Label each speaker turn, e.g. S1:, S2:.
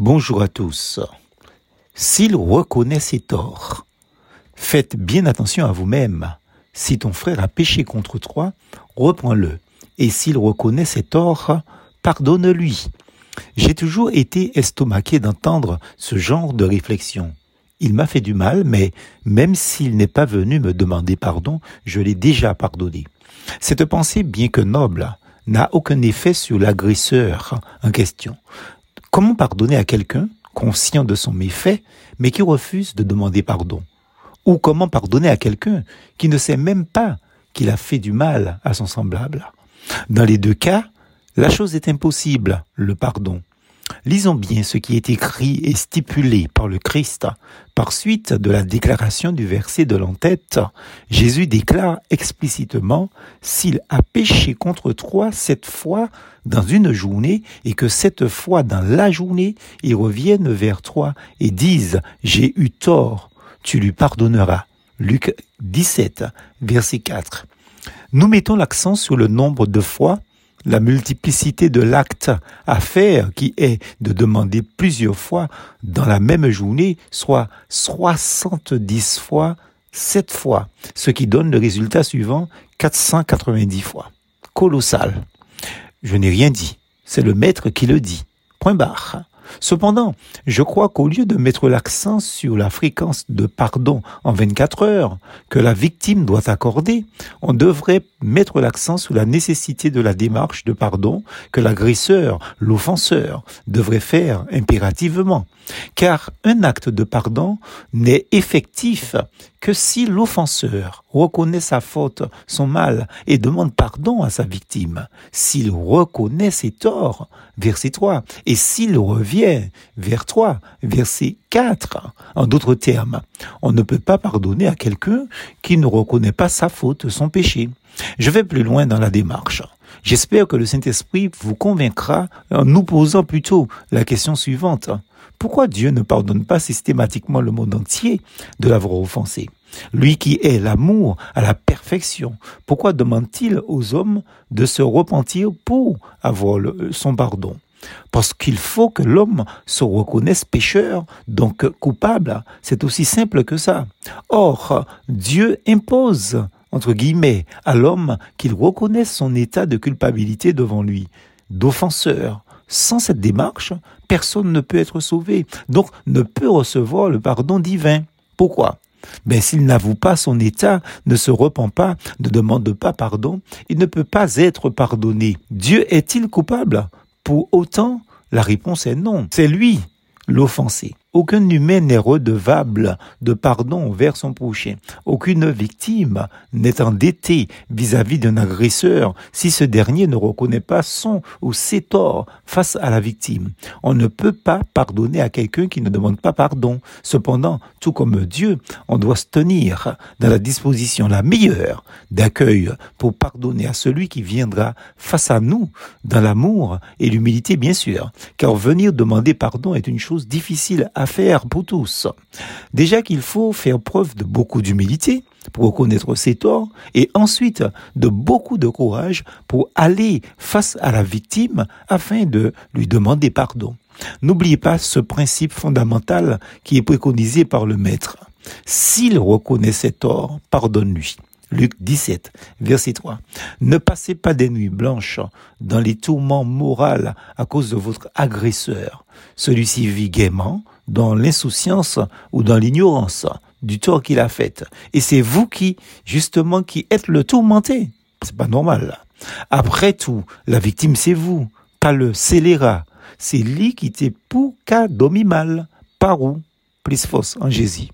S1: Bonjour à tous. S'il reconnaît ses torts, faites bien attention à vous-même. Si ton frère a péché contre toi, reprends-le. Et s'il reconnaît ses torts, pardonne-lui. J'ai toujours été estomaqué d'entendre ce genre de réflexion. Il m'a fait du mal, mais même s'il n'est pas venu me demander pardon, je l'ai déjà pardonné. Cette pensée, bien que noble, n'a aucun effet sur l'agresseur en question. Comment pardonner à quelqu'un, conscient de son méfait, mais qui refuse de demander pardon? Ou comment pardonner à quelqu'un qui ne sait même pas qu'il a fait du mal à son semblable? Dans les deux cas, la chose est impossible, le pardon. Lisons bien ce qui est écrit et stipulé par le Christ. Par suite de la déclaration du verset de l'entête, Jésus déclare explicitement s'il a péché contre toi cette fois dans une journée et que cette fois dans la journée il revienne vers toi et dise j'ai eu tort, tu lui pardonneras. Luc 17, verset 4. Nous mettons l'accent sur le nombre de fois la multiplicité de l'acte à faire qui est de demander plusieurs fois dans la même journée, soit 70 fois 7 fois, ce qui donne le résultat suivant 490 fois. Colossal. Je n'ai rien dit, c'est le maître qui le dit. Point barre. Cependant, je crois qu'au lieu de mettre l'accent sur la fréquence de pardon en 24 heures que la victime doit accorder, on devrait mettre l'accent sur la nécessité de la démarche de pardon que l'agresseur, l'offenseur, devrait faire impérativement. Car un acte de pardon n'est effectif que si l'offenseur reconnaît sa faute, son mal, et demande pardon à sa victime, s'il reconnaît ses torts, verset 3, et s'il revient vers toi, verset 4, en d'autres termes, on ne peut pas pardonner à quelqu'un qui ne reconnaît pas sa faute, son péché. Je vais plus loin dans la démarche. J'espère que le Saint-Esprit vous convaincra en nous posant plutôt la question suivante. Pourquoi Dieu ne pardonne pas systématiquement le monde entier de l'avoir offensé? Lui qui est l'amour à la perfection, pourquoi demande-t-il aux hommes de se repentir pour avoir son pardon? Parce qu'il faut que l'homme se reconnaisse pécheur, donc coupable. C'est aussi simple que ça. Or, Dieu impose, entre guillemets, à l'homme qu'il reconnaisse son état de culpabilité devant lui, d'offenseur, sans cette démarche, personne ne peut être sauvé, donc ne peut recevoir le pardon divin. Pourquoi? Ben, s'il n'avoue pas son état, ne se repent pas, ne demande pas pardon, il ne peut pas être pardonné. Dieu est-il coupable? Pour autant, la réponse est non. C'est lui l'offensé. Aucun humain n'est redevable de pardon vers son prochain. Aucune victime n'est endettée vis-à-vis d'un agresseur si ce dernier ne reconnaît pas son ou ses torts face à la victime. On ne peut pas pardonner à quelqu'un qui ne demande pas pardon. Cependant, tout comme Dieu, on doit se tenir dans la disposition la meilleure d'accueil pour pardonner à celui qui viendra face à nous dans l'amour et l'humilité bien sûr. Car venir demander pardon est une chose difficile à faire pour tous. Déjà qu'il faut faire preuve de beaucoup d'humilité pour reconnaître ses torts et ensuite de beaucoup de courage pour aller face à la victime afin de lui demander pardon. N'oubliez pas ce principe fondamental qui est préconisé par le maître. S'il reconnaît ses torts, pardonne-lui. Luc 17, verset 3. Ne passez pas des nuits blanches dans les tourments moraux à cause de votre agresseur. Celui-ci vit gaiement dans l'insouciance ou dans l'ignorance du tort qu'il a fait. Et c'est vous qui, justement, qui êtes le tourmenté. C'est pas normal. Après tout, la victime, c'est vous, pas le scélérat. C'est lui qui t'est pour qu'à mal. Par où? Plus fausse en Jésus.